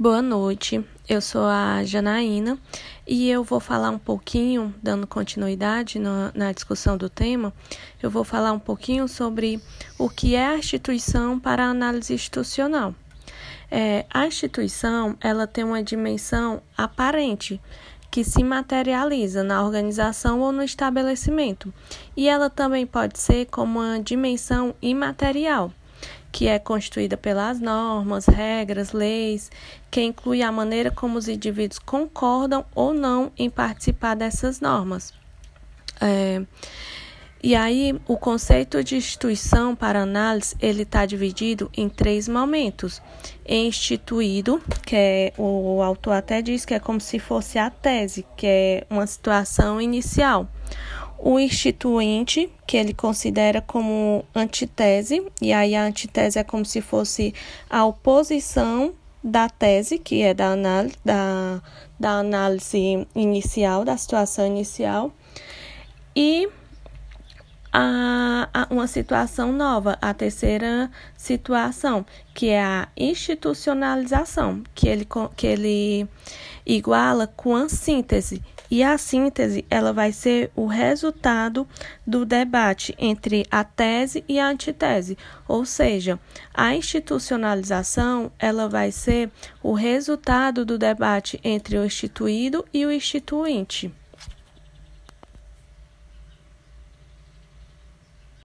Boa noite, eu sou a Janaína e eu vou falar um pouquinho, dando continuidade na, na, discussão do tema, eu vou falar um pouquinho sobre o que é a instituição para a análise institucional. É, a instituição ela tem uma dimensão aparente que se materializa na organização ou no estabelecimento, e ela também pode ser como uma dimensão imaterial que é constituída pelas normas, regras, leis, que inclui a maneira como os indivíduos concordam ou não em participar dessas normas. É, e aí, o conceito de instituição para análise, ele está dividido em três momentos. Instituído, que é, o autor até diz que é como se fosse a tese, que é uma situação inicial o instituinte, que ele considera como antitese, e aí a antitese é como se fosse a oposição da tese, que é da da, da análise inicial, da situação inicial, e a, a, uma situação nova, a terceira situação, que é a institucionalização, que ele, que ele iguala com a síntese, e a síntese, ela vai ser o resultado do debate entre a tese e a antitese, ou seja, a institucionalização, ela vai ser o resultado do debate entre o instituído e o instituinte.